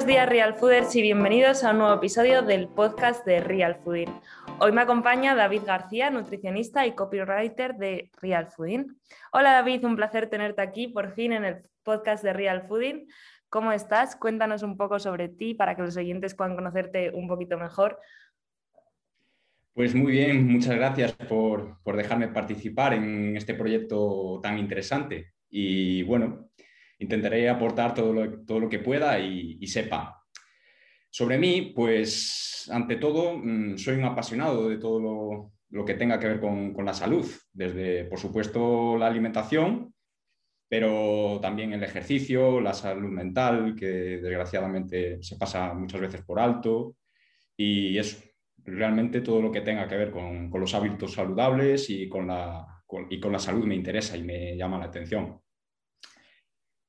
Buenos días Real Fooders y bienvenidos a un nuevo episodio del podcast de Real Fooding. Hoy me acompaña David García, nutricionista y copywriter de Real Fooding. Hola David, un placer tenerte aquí por fin en el podcast de Real Fooding. ¿Cómo estás? Cuéntanos un poco sobre ti para que los oyentes puedan conocerte un poquito mejor. Pues muy bien, muchas gracias por, dejarme participar en este proyecto tan interesante. Y bueno, intentaré aportar todo lo, todo lo que pueda y, sepa. Sobre mí, pues ante todo, mm, soy un apasionado de todo lo, que tenga que ver con, la salud, desde, por supuesto, la alimentación, pero también el ejercicio, la salud mental, que desgraciadamente se pasa muchas veces por alto, y eso, realmente todo lo que tenga que ver con, los hábitos saludables y con, la, y con la salud me interesa y me llama la atención.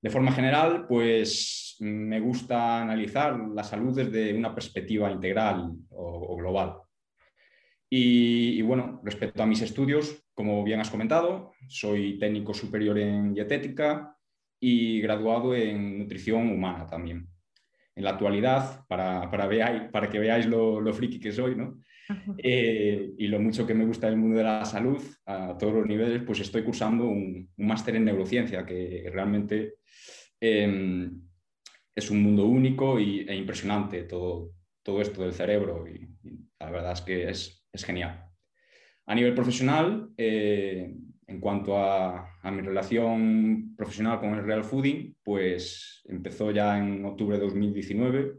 De forma general, pues me gusta analizar la salud desde una perspectiva integral o, global. Y, bueno, respecto a mis estudios, como bien has comentado, soy técnico superior en dietética y graduado en nutrición humana también. En la actualidad, para, para, que veáis lo, lo, friki que soy, ¿no? Eh, y lo mucho que me gusta el mundo de la salud a todos los niveles, pues estoy cursando un, máster en neurociencia que realmente em, es un mundo único y, e impresionante todo, todo esto del cerebro y, la verdad es que es, es genial. A nivel profesional, eh, en cuanto a, a, mi relación profesional con el Real Fooding, pues empezó ya en octubre de 2019.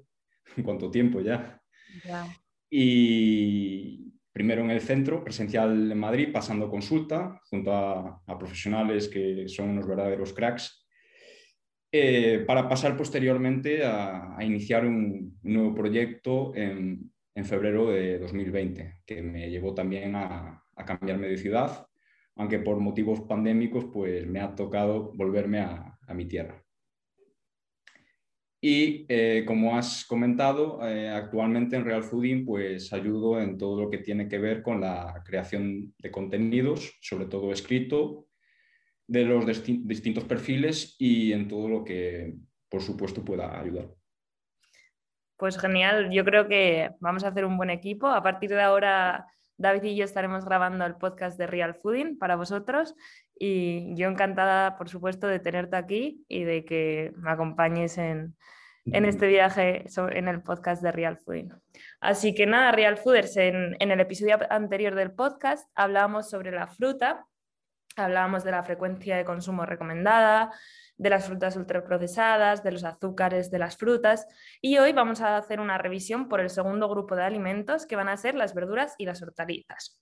¿Cuánto tiempo ya? ya. Y primero en el centro, presencial en Madrid, pasando consulta junto a, profesionales que son unos verdaderos cracks, eh, para pasar posteriormente a, iniciar un, nuevo proyecto en, febrero de 2020, que me llevó también a, cambiarme de ciudad, aunque por motivos pandémicos pues me ha tocado volverme a mi tierra. Y eh, como has comentado, eh, actualmente en Real Fooding pues ayudo en todo lo que tiene que ver con la creación de contenidos, sobre todo escrito, de los distintos perfiles y en todo lo que por supuesto pueda ayudar. Pues genial, yo creo que vamos a hacer un buen equipo. A partir de ahora, David y yo estaremos grabando el podcast de Real Fooding para vosotros y yo encantada, por supuesto, de tenerte aquí y de que me acompañes en, este viaje en el podcast de Real Fooding. Así que nada, Real Fooders, en, en el episodio anterior del podcast hablábamos sobre la fruta, hablábamos de la frecuencia de consumo recomendada, de las frutas ultraprocesadas, de los azúcares de las frutas y hoy vamos a hacer una revisión por el segundo grupo de alimentos que van a ser las verduras y las hortalizas.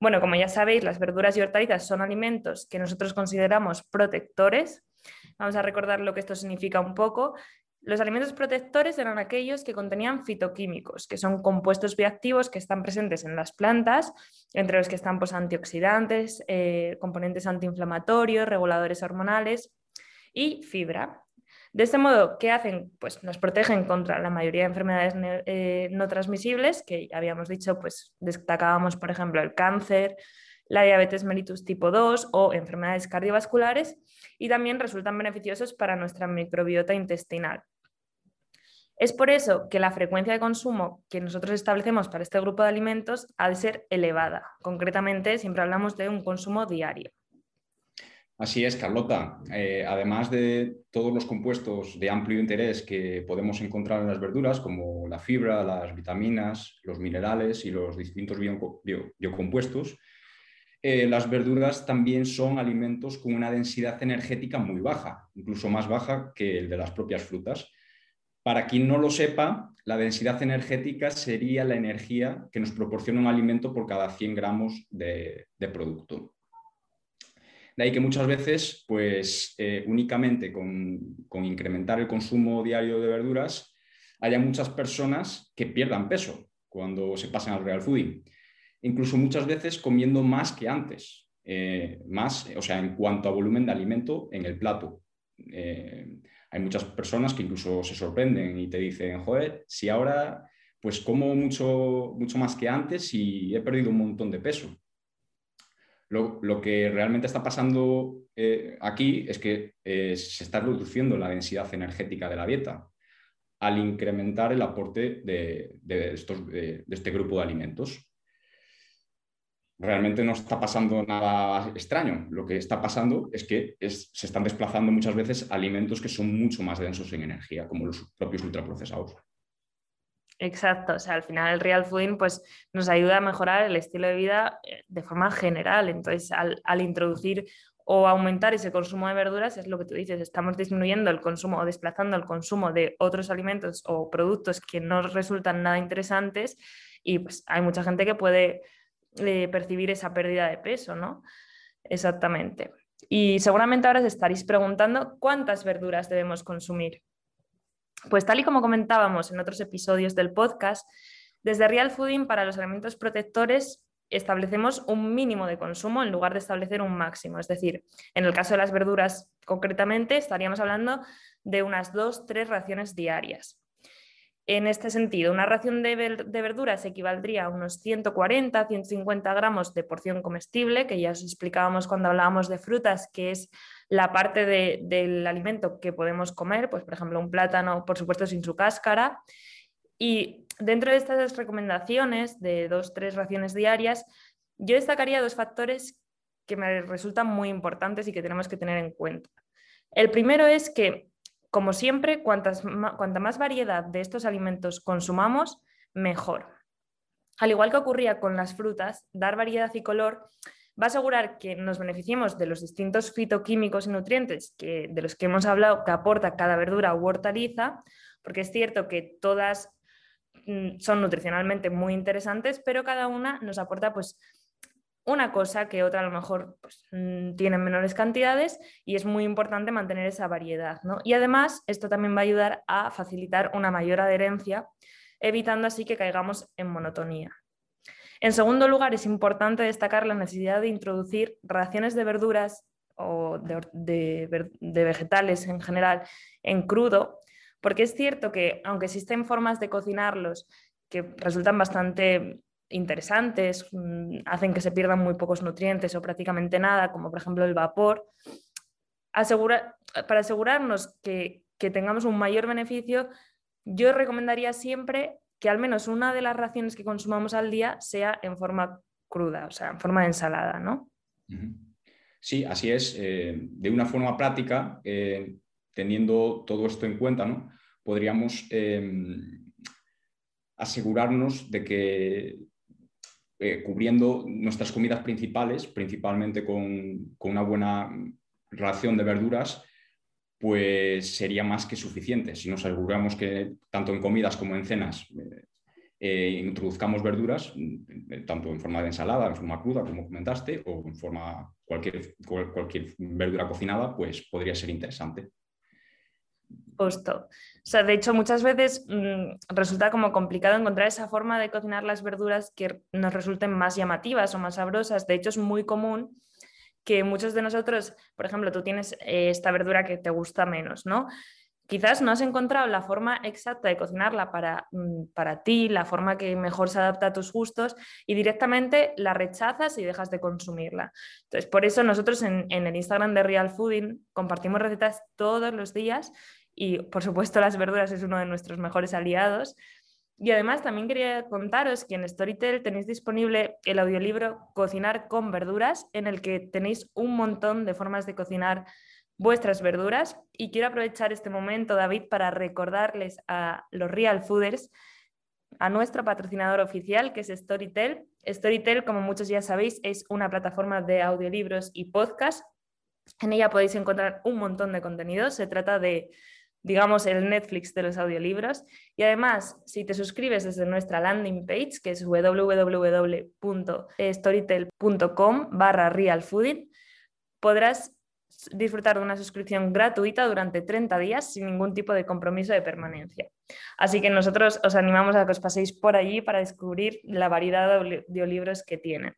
Bueno, como ya sabéis, las verduras y hortalizas son alimentos que nosotros consideramos protectores. Vamos a recordar lo que esto significa un poco. Los alimentos protectores eran aquellos que contenían fitoquímicos, que son compuestos bioactivos que están presentes en las plantas, entre los que están pues, antioxidantes, eh, componentes antiinflamatorios, reguladores hormonales y fibra. De este modo, ¿qué hacen? Pues nos protegen contra la mayoría de enfermedades eh, no transmisibles, que habíamos dicho, pues destacábamos, por ejemplo, el cáncer, la diabetes mellitus tipo 2 o enfermedades cardiovasculares, y también resultan beneficiosos para nuestra microbiota intestinal. Es por eso que la frecuencia de consumo que nosotros establecemos para este grupo de alimentos ha de ser elevada. Concretamente, siempre hablamos de un consumo diario. Así es, Carlota. Eh, además de todos los compuestos de amplio interés que podemos encontrar en las verduras, como la fibra, las vitaminas, los minerales y los distintos biocompuestos, eh, las verduras también son alimentos con una densidad energética muy baja, incluso más baja que el de las propias frutas. Para quien no lo sepa, la densidad energética sería la energía que nos proporciona un alimento por cada 100 gramos de producto. De ahí que muchas veces, pues eh, únicamente con, incrementar el consumo diario de verduras, haya muchas personas que pierdan peso cuando se pasan al real fooding. Incluso muchas veces comiendo más que antes, eh, más, o sea, en cuanto a volumen de alimento en el plato. Eh, hay muchas personas que incluso se sorprenden y te dicen, joder, si ahora pues como mucho, mucho más que antes y he perdido un montón de peso. Lo, que realmente está pasando eh, aquí es que eh, se está reduciendo la densidad energética de la dieta. al incrementar el aporte de, estos, de, este grupo de alimentos. Realmente no está pasando nada extraño. Lo que está pasando es que se están desplazando muchas veces alimentos que son mucho más densos en energía, como los propios ultraprocesados. Exacto, o sea, al final el real fooding pues, nos ayuda a mejorar el estilo de vida eh, de forma general. Entonces, al, introducir o aumentar ese consumo de verduras, es lo que tú dices, estamos disminuyendo el consumo o desplazando el consumo de otros alimentos o productos que no resultan nada interesantes y pues hay mucha gente que puede eh, percibir esa pérdida de peso, ¿no? Exactamente. Y seguramente ahora os estaréis preguntando cuántas verduras debemos consumir. Pues tal y como comentábamos en otros episodios del podcast, desde Real Fooding para los alimentos protectores establecemos un mínimo de consumo en lugar de establecer un máximo. Es decir, en el caso de las verduras concretamente estaríamos hablando de unas dos, tres raciones diarias. En este sentido, una ración de, verduras equivaldría a unos 140, 150 gramos de porción comestible, que ya os explicábamos cuando hablábamos de frutas, que es la parte del alimento que podemos comer, pues por ejemplo un plátano, por supuesto sin su cáscara. Y dentro de estas recomendaciones de dos, tres raciones diarias, yo destacaría dos factores que me resultan muy importantes y que tenemos que tener en cuenta. El primero es que como siempre, cuantas, cuanta más variedad de estos alimentos consumamos, mejor. Al igual que ocurría con las frutas, dar variedad y color va a asegurar que nos beneficiemos de los distintos fitoquímicos y nutrientes que, de los que hemos hablado que aporta cada verdura u hortaliza, porque es cierto que todas mm, son nutricionalmente muy interesantes, pero cada una nos aporta pues una cosa que otra a lo mejor pues, mm, tiene menores cantidades y es muy importante mantener esa variedad. Y además esto también va a ayudar a facilitar una mayor adherencia, evitando así que caigamos en monotonía. En segundo lugar, es importante destacar la necesidad de introducir raciones de verduras o de, vegetales en general en crudo, porque es cierto que aunque existen formas de cocinarlos que resultan bastante interesantes, mm, hacen que se pierdan muy pocos nutrientes o prácticamente nada, como por ejemplo el vapor, para asegurarnos que, tengamos un mayor beneficio, yo recomendaría siempre que al menos una de las raciones que consumamos al día sea en forma cruda, o sea, en forma de ensalada, ¿no? Sí, así es. Eh, de una forma práctica, eh, teniendo todo esto en cuenta, ¿no? podríamos em, asegurarnos de que eh, cubriendo nuestras comidas principales, principalmente con, una buena ración de verduras, pues sería más que suficiente. Si nos aseguramos que tanto en comidas como en cenas eh, eh, introduzcamos verduras, tanto en forma de ensalada, en forma cruda, como comentaste, o en forma cualquier, cualquier verdura cocinada, pues podría ser interesante. Justo. O sea, de hecho, muchas veces mm, resulta como complicado encontrar esa forma de cocinar las verduras que nos resulten más llamativas o más sabrosas. De hecho, es muy común que muchos de nosotros, por ejemplo, tú tienes eh, esta verdura que te gusta menos, ¿no? Quizás no has encontrado la forma exacta de cocinarla para, mm, para ti, la forma que mejor se adapta a tus gustos y directamente la rechazas y dejas de consumirla. Entonces, por eso nosotros en, en el Instagram de Real Fooding compartimos recetas todos los días y por supuesto las verduras es uno de nuestros mejores aliados. Y además también quería contaros que en Storytel tenéis disponible el audiolibro Cocinar con verduras, en el que tenéis un montón de formas de cocinar vuestras verduras. Y quiero aprovechar este momento, David, para recordarles a los Real Fooders, a nuestro patrocinador oficial, que es Storytel. Storytel, como muchos ya sabéis, es una plataforma de audiolibros y podcast. En ella podéis encontrar un montón de contenidos. Se trata de digamos, el Netflix de los audiolibros. Y además, si te suscribes desde nuestra landing page, que es www.storytel.com barra realfooding, podrás disfrutar de una suscripción gratuita durante 30 días sin ningún tipo de compromiso de permanencia. Así que nosotros os animamos a que os paséis por allí para descubrir la variedad de audiolibros que tienen.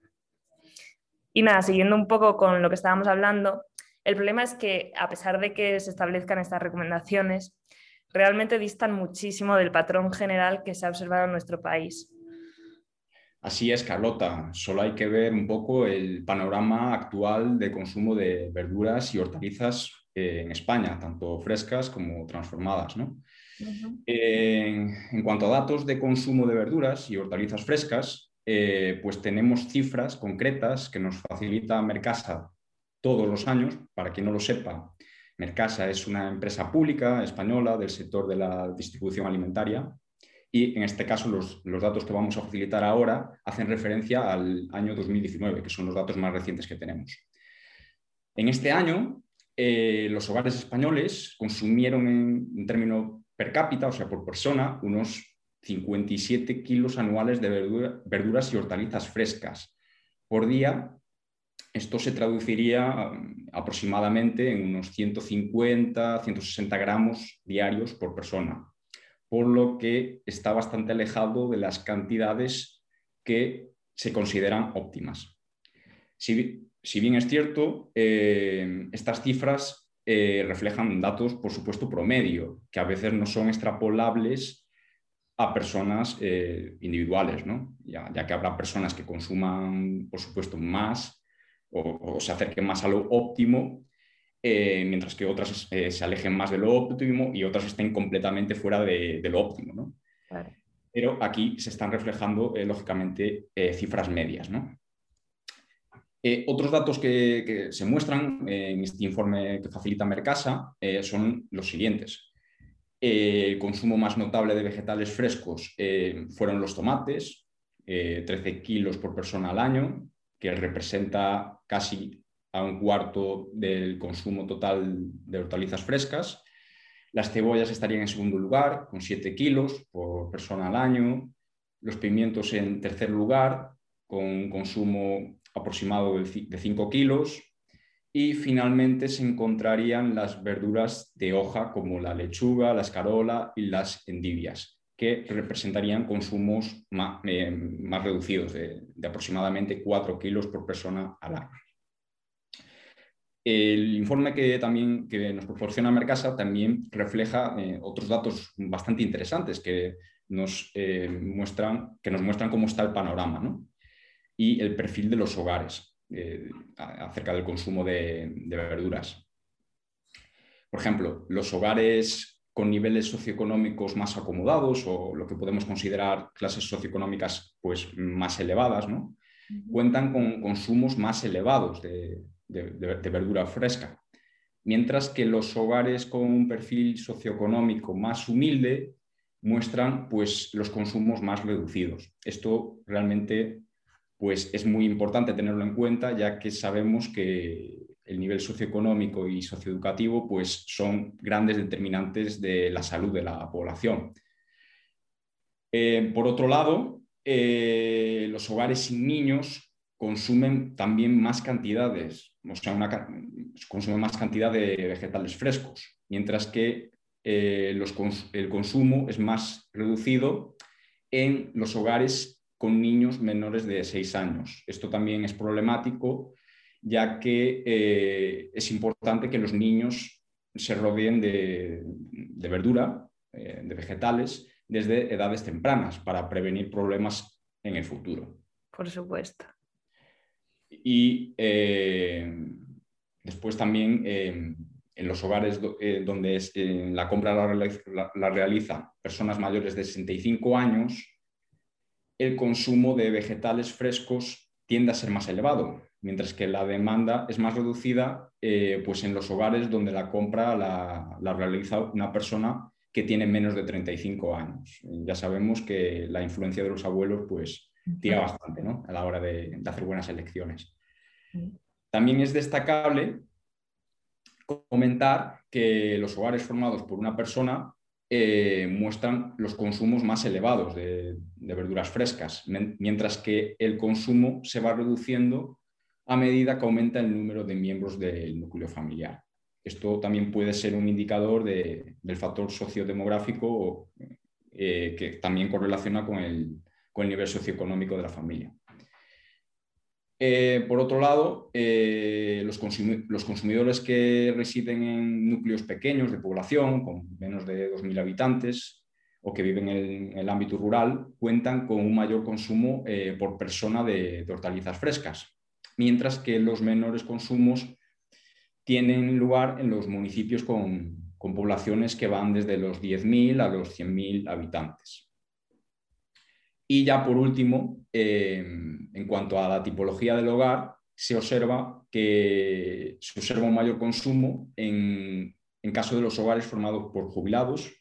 Y nada, siguiendo un poco con lo que estábamos hablando, el problema es que, a pesar de que se establezcan estas recomendaciones, realmente distan muchísimo del patrón general que se ha observado en nuestro país. Así es, Carlota. Solo hay que ver un poco el panorama actual de consumo de verduras y hortalizas eh, en España, tanto frescas como transformadas. en cuanto a datos de consumo de verduras y hortalizas frescas, eh, pues tenemos cifras concretas que nos facilita Mercasa todos los años. Para quien no lo sepa, Mercasa es una empresa pública española del sector de la distribución alimentaria y en este caso los, datos que vamos a facilitar ahora hacen referencia al año 2019, que son los datos más recientes que tenemos. En este año, eh, los hogares españoles consumieron en, en término per cápita, o sea, por persona, unos 57 kilos anuales de verduras y hortalizas frescas por día. Esto se traduciría um, aproximadamente en unos 150, 160 gramos diarios por persona, por lo que está bastante alejado de las cantidades que se consideran óptimas. Si, bien es cierto, eh, estas cifras eh, reflejan datos, por supuesto, promedio, que a veces no son extrapolables a personas eh, individuales, ¿no? ya, que habrá personas que consuman, por supuesto, más o, se acerquen más a lo óptimo, eh, mientras que otras eh, se alejen más de lo óptimo y otras estén completamente fuera de, lo óptimo. ¿no? Pero aquí se están reflejando, lógicamente, cifras medias. ¿no? otros datos que, que, se muestran en este informe que facilita Mercasa son los siguientes. Eh, el consumo más notable de vegetales frescos eh, fueron los tomates, 13 eh, kilos por persona al año, que representa casi a un cuarto del consumo total de hortalizas frescas. Las cebollas estarían en segundo lugar, con 7 kilos por persona al año. Los pimientos en tercer lugar, con un consumo aproximado de 5 kilos. Y finalmente se encontrarían las verduras de hoja como la lechuga, la escarola y las endivias, que representarían consumos eh, más, reducidos, de, aproximadamente 4 kilos por persona al año. El informe que, también, que nos proporciona Mercasa también refleja eh, otros datos bastante interesantes que nos, eh, muestran, que nos muestran cómo está el panorama y el perfil de los hogares. Acerca del consumo de, verduras. Por ejemplo, los hogares con niveles socioeconómicos más acomodados o lo que podemos considerar clases socioeconómicas pues, más elevadas, ¿no? cuentan con consumos más elevados de, verdura fresca, mientras que los hogares con un perfil socioeconómico más humilde muestran pues, los consumos más reducidos. Esto realmente pues es muy importante tenerlo en cuenta, ya que sabemos que el nivel socioeconómico y socioeducativo pues, son grandes determinantes de la salud de la población. Eh, por otro lado, eh, los hogares sin niños consumen también más cantidades, o sea, consumen más cantidad de vegetales frescos, mientras que eh, el consumo es más reducido en los hogares con niños menores de 6 años. Esto también es problemático, ya que eh, es importante que los niños se rodeen de, verdura, eh, de vegetales, desde edades tempranas para prevenir problemas en el futuro. Por supuesto. Y eh, después también en los hogares donde la compra la, la realizan personas mayores de 65 años, el consumo de vegetales frescos tiende a ser más elevado, mientras que la demanda es más reducida eh, pues en los hogares donde la compra la, realiza una persona que tiene menos de 35 años. Ya sabemos que la influencia de los abuelos pues tira bastante a la hora de, de hacer buenas elecciones. También es destacable comentar que los hogares formados por una persona eh, muestran los consumos más elevados de, verduras frescas, mientras que el consumo se va reduciendo a medida que aumenta el número de miembros del núcleo familiar. Esto también puede ser un indicador del factor sociodemográfico eh, que también correlaciona con el nivel socioeconómico de la familia. Eh, por otro lado, eh, los, consumidores que residen en núcleos pequeños de población, con menos de 2.000 habitantes, o que viven en, el ámbito rural, cuentan con un mayor consumo eh, por persona de, hortalizas frescas, mientras que los menores consumos tienen lugar en los municipios con, poblaciones que van desde los 10.000 a los 100.000 habitantes. Y ya por último, eh, en cuanto a la tipología del hogar, se observa que se observa un mayor consumo en, caso de los hogares formados por jubilados,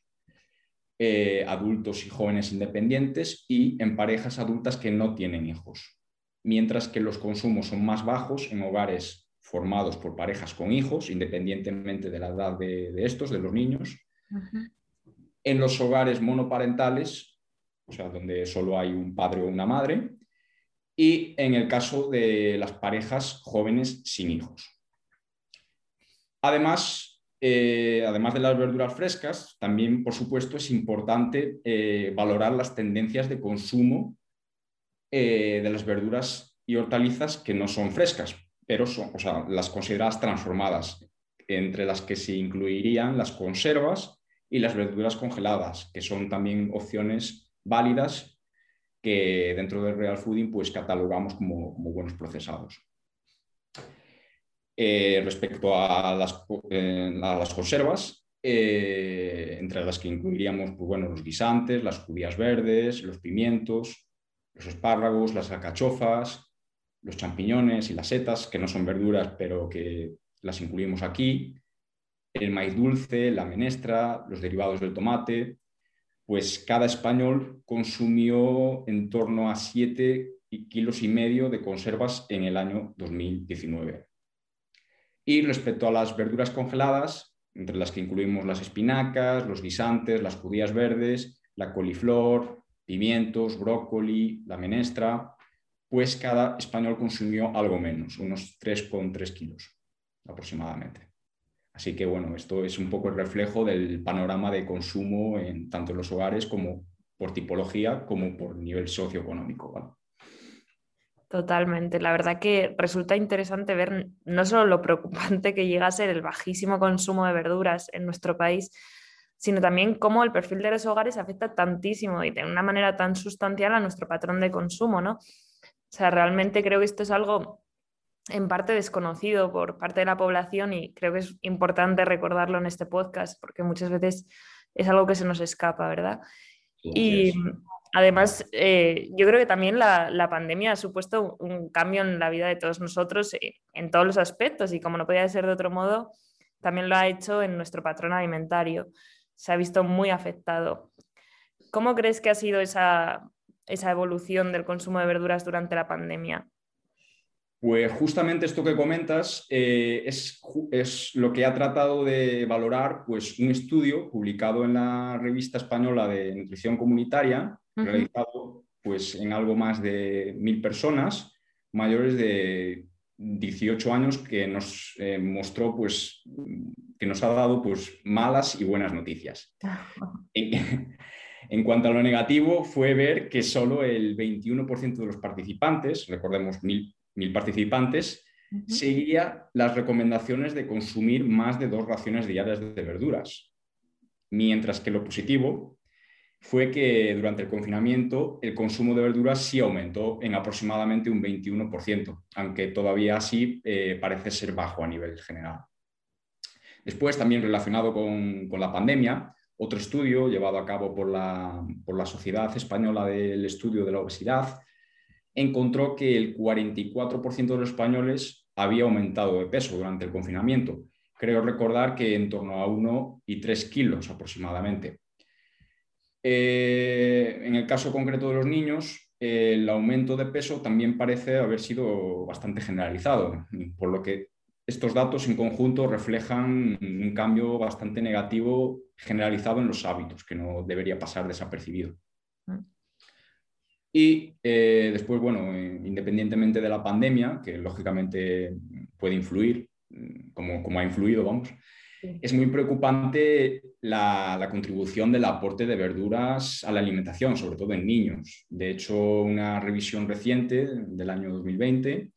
eh, adultos y jóvenes independientes y en parejas adultas que no tienen hijos, mientras que los consumos son más bajos en hogares formados por parejas con hijos, independientemente de la edad de, estos, de los niños. En los hogares monoparentales, o sea, donde solo hay un padre o una madre, y en el caso de las parejas jóvenes sin hijos. Además, eh, además de las verduras frescas, también, por supuesto, es importante eh, valorar las tendencias de consumo eh, de las verduras y hortalizas que no son frescas, pero son las consideradas transformadas, entre las que se incluirían las conservas y las verduras congeladas, que son también opciones válidas que dentro del real fooding pues, catalogamos como, buenos procesados. Eh, respecto a las, eh, las conservas, entre las que incluiríamos pues, bueno, los guisantes, las judías verdes, los pimientos, los espárragos, las alcachofas, los champiñones y las setas, que no son verduras, pero que las incluimos aquí, el maíz dulce, la menestra, los derivados del tomate, pues cada español consumió en torno a 7 kilos y medio de conservas en el año 2019. Y respecto a las verduras congeladas, entre las que incluimos las espinacas, los guisantes, las judías verdes, la coliflor, pimientos, brócoli, la menestra, pues cada español consumió algo menos, unos 3,3 kilos aproximadamente. Así que bueno, esto es un poco el reflejo del panorama de consumo en tanto en los hogares como por tipología como por nivel socioeconómico. Totalmente. La verdad que resulta interesante ver no solo lo preocupante que llega a ser el bajísimo consumo de verduras en nuestro país, sino también cómo el perfil de los hogares afecta tantísimo y de una manera tan sustancial a nuestro patrón de consumo, ¿no? O sea, realmente creo que esto es algo en parte desconocido por parte de la población y creo que es importante recordarlo en este podcast porque muchas veces es algo que se nos escapa, ¿verdad? y además, eh, yo creo que también la, pandemia ha supuesto un, cambio en la vida de todos nosotros eh, en todos los aspectos y como no podía ser de otro modo, también lo ha hecho en nuestro patrón alimentario. Se ha visto muy afectado. ¿Cómo crees que ha sido esa, esa evolución del consumo de verduras durante la pandemia? Pues justamente esto que comentas eh, es, es, lo que ha tratado de valorar pues, un estudio publicado en la revista española de nutrición comunitaria, realizado pues, en algo más de mil personas mayores de 18 años que nos eh, mostró pues, que nos ha dado pues, malas y buenas noticias. En cuanto a lo negativo, fue ver que solo el 21% de los participantes, recordemos mil, participantes, seguía las recomendaciones de consumir más de dos raciones diarias de verduras. Mientras que lo positivo fue que durante el confinamiento el consumo de verduras sí aumentó en aproximadamente un 21%, aunque todavía así eh, parece ser bajo a nivel general. Después, también relacionado con, la pandemia, otro estudio llevado a cabo por la, Sociedad Española del Estudio de la Obesidad encontró que el 44% de los españoles había aumentado de peso durante el confinamiento. Creo recordar que en torno a 1 y 3 kilos aproximadamente. Eh, en el caso concreto de los niños, el aumento de peso también parece haber sido bastante generalizado, por lo que estos datos en conjunto reflejan un cambio bastante negativo generalizado en los hábitos, que no debería pasar desapercibido. Mm. Y eh, después, bueno, independientemente de la pandemia, que lógicamente puede influir, mm, como, como ha influido, vamos, es muy preocupante la, la, contribución del aporte de verduras a la alimentación, sobre todo en niños. De hecho, una revisión reciente del año 2020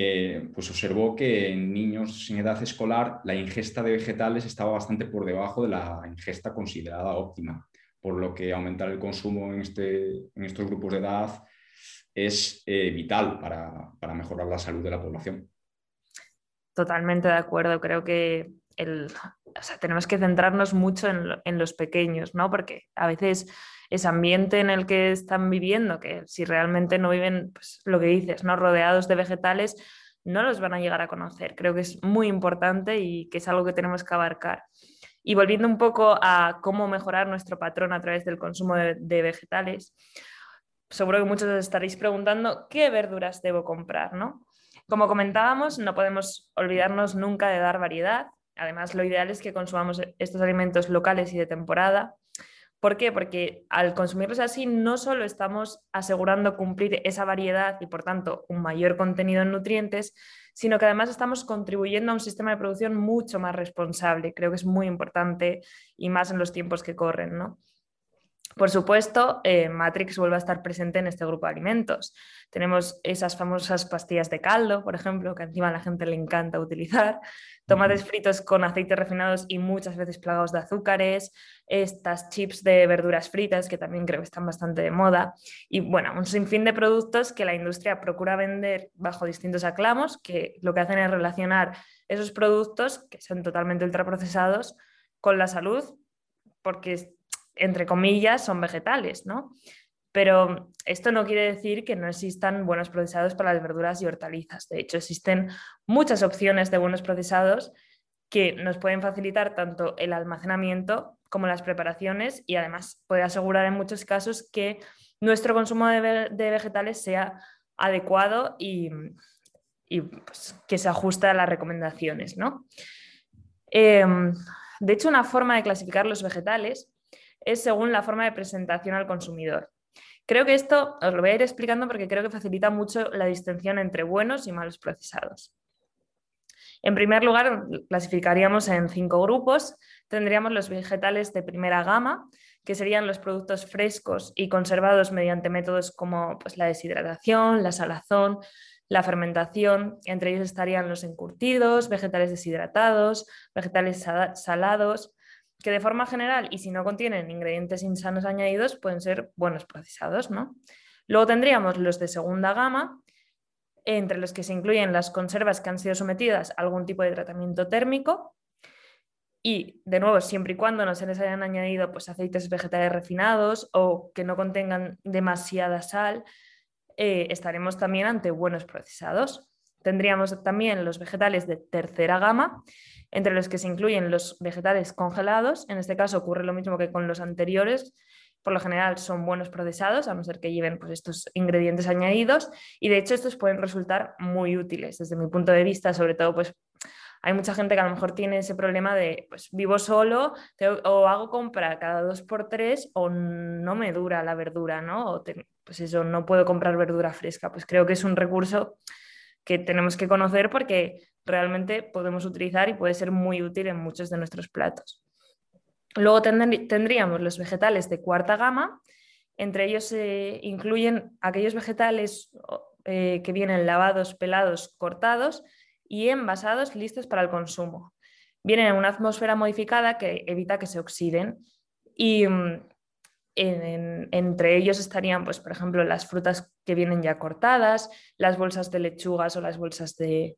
eh, pues observó que en niños en edad escolar la ingesta de vegetales estaba bastante por debajo de la ingesta considerada óptima, por lo que aumentar el consumo en, este, en estos grupos de edad es eh, vital para, mejorar la salud de la población. Totalmente de acuerdo. Creo que, el, tenemos que centrarnos mucho en, los pequeños, ¿no? Porque a veces ese ambiente en el que están viviendo, que si realmente no viven, pues lo que dices, ¿no? Rodeados de vegetales, no los van a llegar a conocer. Creo que es muy importante y que es algo que tenemos que abarcar. Y volviendo un poco a cómo mejorar nuestro patrón a través del consumo de, vegetales, seguro que muchos os estaréis preguntando qué verduras debo comprar, ¿no? Como comentábamos, no podemos olvidarnos nunca de dar variedad. Además, lo ideal es que consumamos estos alimentos locales y de temporada. ¿Por qué? Porque al consumirlos así no solo estamos asegurando cumplir esa variedad y por tanto un mayor contenido en nutrientes, sino que además estamos contribuyendo a un sistema de producción mucho más responsable. Creo que es muy importante y más en los tiempos que corren. ¿no? Por supuesto, eh, Matrix vuelve a estar presente en este grupo de alimentos. Tenemos esas famosas pastillas de caldo, por ejemplo, que encima a la gente le encanta utilizar, tomates fritos con aceites refinados y muchas veces plagados de azúcares, estas chips de verduras fritas, que también creo que están bastante de moda, y bueno, un sinfín de productos que la industria procura vender bajo distintos aclamos, que lo que hacen es relacionar esos productos, que son totalmente ultraprocesados, con la salud, porque entre comillas, son vegetales, ¿no? Pero esto no quiere decir que no existan buenos procesados para las verduras y hortalizas. De hecho, existen muchas opciones de buenos procesados que nos pueden facilitar tanto el almacenamiento como las preparaciones y además puede asegurar en muchos casos que nuestro consumo de, vegetales sea adecuado y, pues, que se ajuste a las recomendaciones. ¿no? Em, de hecho, una forma de clasificar los vegetales es según la forma de presentación al consumidor. Creo que esto os lo voy a ir explicando porque creo que facilita mucho la distinción entre buenos y malos procesados. En primer lugar, clasificaríamos en cinco grupos. Tendríamos los vegetales de primera gama, que serían los productos frescos y conservados mediante métodos como pues, la deshidratación, la salazón, la fermentación. Entre ellos estarían los encurtidos, vegetales deshidratados, vegetales salados, que de forma general y si no contienen ingredientes insanos añadidos pueden ser buenos procesados. ¿no? Luego tendríamos los de segunda gama, entre los que se incluyen las conservas que han sido sometidas a algún tipo de tratamiento térmico y, de nuevo, siempre y cuando no se les hayan añadido pues, aceites vegetales refinados o que no contengan demasiada sal, eh, estaremos también ante buenos procesados. Tendríamos también los vegetales de tercera gama, entre los que se incluyen los vegetales congelados. En este caso ocurre lo mismo que con los anteriores. Por lo general son buenos procesados, a no ser que lleven pues, estos ingredientes añadidos. Y de hecho estos pueden resultar muy útiles desde mi punto de vista, sobre todo pues hay mucha gente que a lo mejor tiene ese problema de, pues vivo solo o hago compra cada dos por tres o no me dura la verdura, ¿no? O pues eso, no puedo comprar verdura fresca. Pues creo que es un recurso que tenemos que conocer porque realmente podemos utilizar y puede ser muy útil en muchos de nuestros platos. Luego tendríamos los vegetales de cuarta gama, entre ellos se incluyen aquellos vegetales eh, que vienen lavados, pelados, cortados y envasados listos para el consumo. Vienen en una atmósfera modificada que evita que se oxiden y entre ellos estarían, pues, por ejemplo, las frutas que vienen ya cortadas, las bolsas de lechugas o las bolsas de,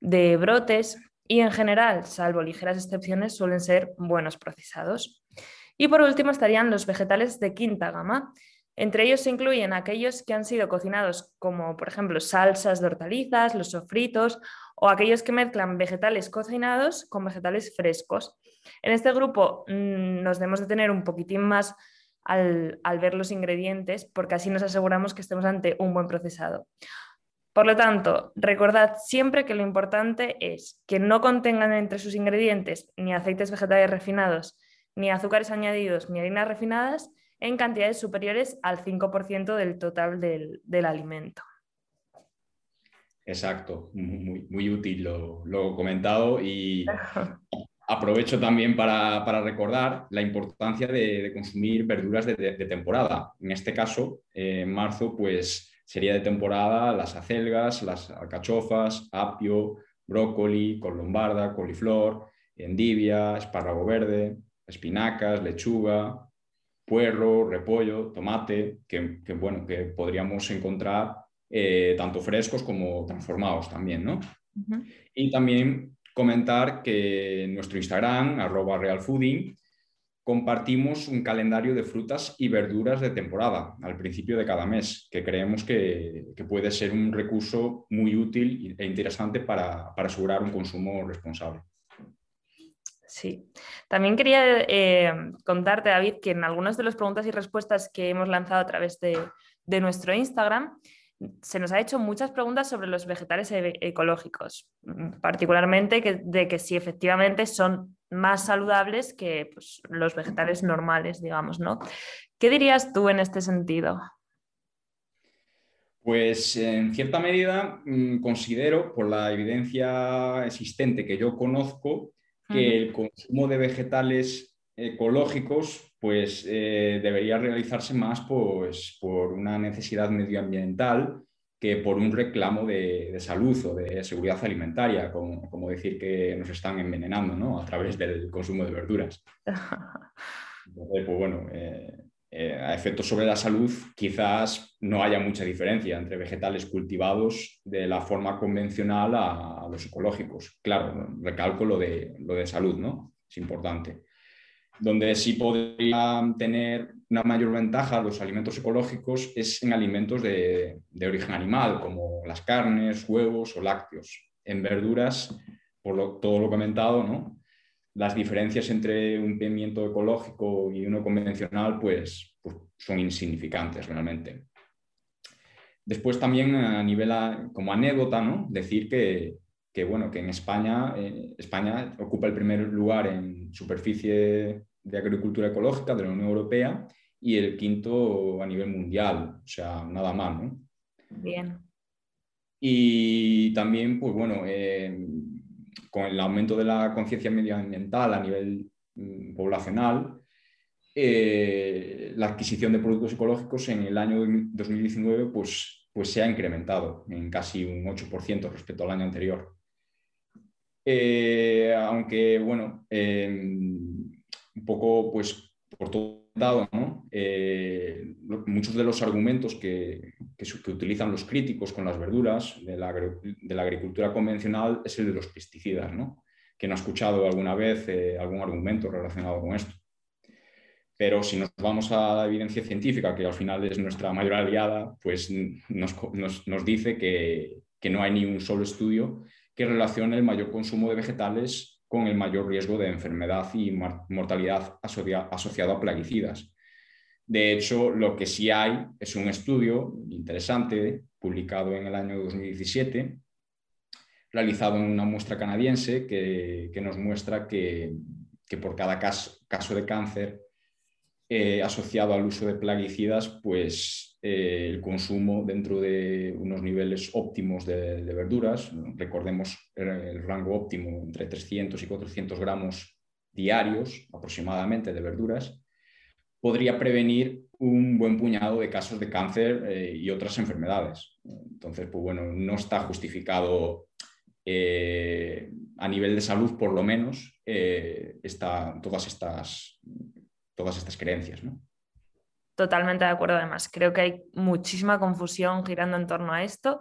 brotes y en general, salvo ligeras excepciones, suelen ser buenos procesados. Y por último estarían los vegetales de quinta gama. Entre ellos se incluyen aquellos que han sido cocinados como por ejemplo salsas de hortalizas, los sofritos o aquellos que mezclan vegetales cocinados con vegetales frescos. En este grupo mm, nos debemos de tener un poquitín más al, ver los ingredientes, porque así nos aseguramos que estemos ante un buen procesado. Por lo tanto, recordad siempre que lo importante es que no contengan entre sus ingredientes ni aceites vegetales refinados, ni azúcares añadidos, ni harinas refinadas en cantidades superiores al 5% del total del, alimento. Exacto, muy, muy útil lo, lo comentado y Aprovecho también para, recordar la importancia de, consumir verduras de, temporada. En este caso, eh, en marzo, pues sería de temporada las acelgas, las alcachofas, apio, brócoli, col lombarda, coliflor, endivia, espárrago verde, espinacas, lechuga, puerro, repollo, tomate, que, bueno, que podríamos encontrar eh, tanto frescos como transformados también, ¿no? Y también comentar que en nuestro Instagram, arroba realfooding, compartimos un calendario de frutas y verduras de temporada al principio de cada mes, que creemos que, puede ser un recurso muy útil e interesante para, asegurar un consumo responsable. Sí, también quería eh, contarte, David, que en algunas de las preguntas y respuestas que hemos lanzado a través de, de nuestro Instagram, se nos ha hecho muchas preguntas sobre los vegetales e-, ecológicos, particularmente de que si efectivamente son más saludables que pues, los vegetales normales, digamos, ¿no? ¿Qué dirías tú en este sentido? Pues en cierta medida mm, considero, por la evidencia existente que yo conozco, que el consumo de vegetales ecológicos pues eh, debería realizarse más pues, por una necesidad medioambiental que por un reclamo de, salud o de seguridad alimentaria, como, decir que nos están envenenando a través del consumo de verduras. pues bueno, eh, eh, a efectos sobre la salud quizás no haya mucha diferencia entre vegetales cultivados de la forma convencional a, a los ecológicos. Claro, recalco lo de, lo de salud, ¿no? Es importante donde sí podrían tener una mayor ventaja los alimentos ecológicos es en alimentos de, origen animal, como las carnes, huevos o lácteos. En verduras, por todo lo comentado, ¿no? las diferencias entre un pimiento ecológico y uno convencional pues, pues son insignificantes realmente. Después también a nivel como anécdota, ¿no? decir que, que, bueno, que en España, eh, España ocupa el primer lugar en superficie de agricultura ecológica de la Unión Europea y el quinto a nivel mundial, o sea, nada más, ¿no? Bien. Y también, pues bueno, eh, con el aumento de la conciencia medioambiental a nivel mm, poblacional, eh, la adquisición de productos ecológicos en el año 2019 pues, pues se ha incrementado en casi un 8% respecto al año anterior. Eh, aunque, bueno, un poco, pues, por todo dado, eh, muchos de los argumentos que, utilizan los críticos con las verduras de la, agricultura convencional es el de los pesticidas, ¿no? Que no ha escuchado alguna vez eh, algún argumento relacionado con esto. Pero si nos vamos a la evidencia científica, que al final es nuestra mayor aliada, pues nos, nos, nos dice que, que no hay ni un solo estudio que relacione el mayor consumo de vegetales con el mayor riesgo de enfermedad y mortalidad asociado a plaguicidas. De hecho, lo que sí hay es un estudio interesante publicado en el año 2017, realizado en una muestra canadiense que, nos muestra que, por cada caso, de cáncer eh, asociado al uso de plaguicidas, pues eh, el consumo dentro de unos niveles óptimos de, verduras, recordemos el rango óptimo entre 300 y 400 gramos diarios aproximadamente de verduras, podría prevenir un buen puñado de casos de cáncer eh, y otras enfermedades. Entonces, pues bueno, no está justificado a nivel de salud, por lo menos, todas estas todas estas creencias. ¿no? Totalmente de acuerdo, además. Creo que hay muchísima confusión girando en torno a esto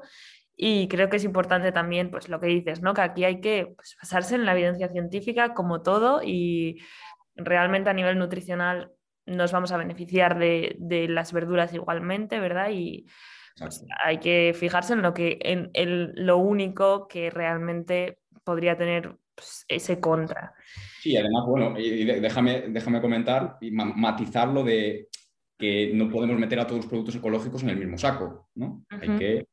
y creo que es importante también, pues lo que dices, ¿no? Que aquí hay que pues, basarse en la evidencia científica como todo y realmente a nivel nutricional nos vamos a beneficiar de, las verduras igualmente, ¿verdad? Y pues, hay que fijarse en lo que en, lo único que realmente podría tener pues, ese contra. Sí, además, bueno, y déjame, déjame comentar y matizarlo de que no podemos meter a todos los productos ecológicos en el mismo saco, ¿no? hay, que,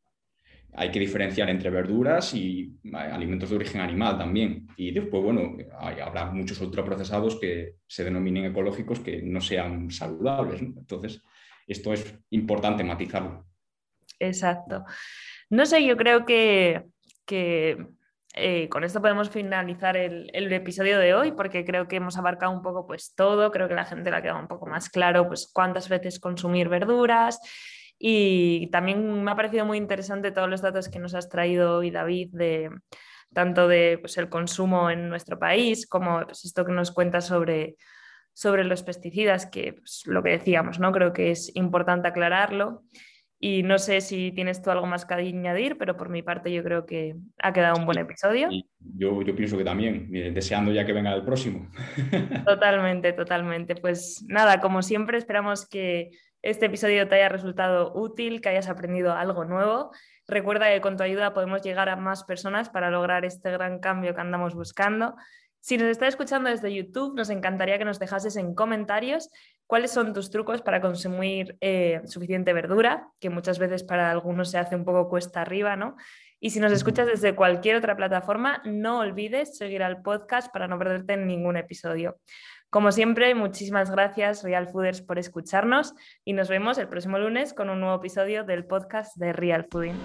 hay que diferenciar entre verduras y alimentos de origen animal también. Y después, bueno, habrá muchos ultraprocesados que se denominen ecológicos que no sean saludables. Entonces, esto es importante matizarlo. Exacto. No sé, yo creo que, que eh, con esto podemos finalizar el, episodio de hoy porque creo que hemos abarcado un poco pues todo, creo que la gente le ha quedado un poco más claro pues cuántas veces consumir verduras y también me ha parecido muy interesante todos los datos que nos has traído hoy David de tanto de pues, el consumo en nuestro país como pues, esto que nos cuenta sobre, sobre los pesticidas que pues, lo que decíamos, ¿no? Creo que es importante aclararlo. Y no sé si tienes tú algo más que añadir, pero por mi parte yo creo que ha quedado un buen episodio. Yo, yo pienso que también, eh, deseando ya que venga el próximo. Totalmente, totalmente. Pues nada, como siempre, esperamos que este episodio te haya resultado útil, que hayas aprendido algo nuevo. Recuerda que con tu ayuda podemos llegar a más personas para lograr este gran cambio que andamos buscando. Si nos estás escuchando desde YouTube, nos encantaría que nos dejases en comentarios cuáles son tus trucos para consumir eh, suficiente verdura, que muchas veces para algunos se hace un poco cuesta arriba, ¿no? Y si nos escuchas desde cualquier otra plataforma, no olvides seguir al podcast para no perderte ningún episodio. Como siempre, muchísimas gracias Real Fooders por escucharnos y nos vemos el próximo lunes con un nuevo episodio del podcast de Real Fooding.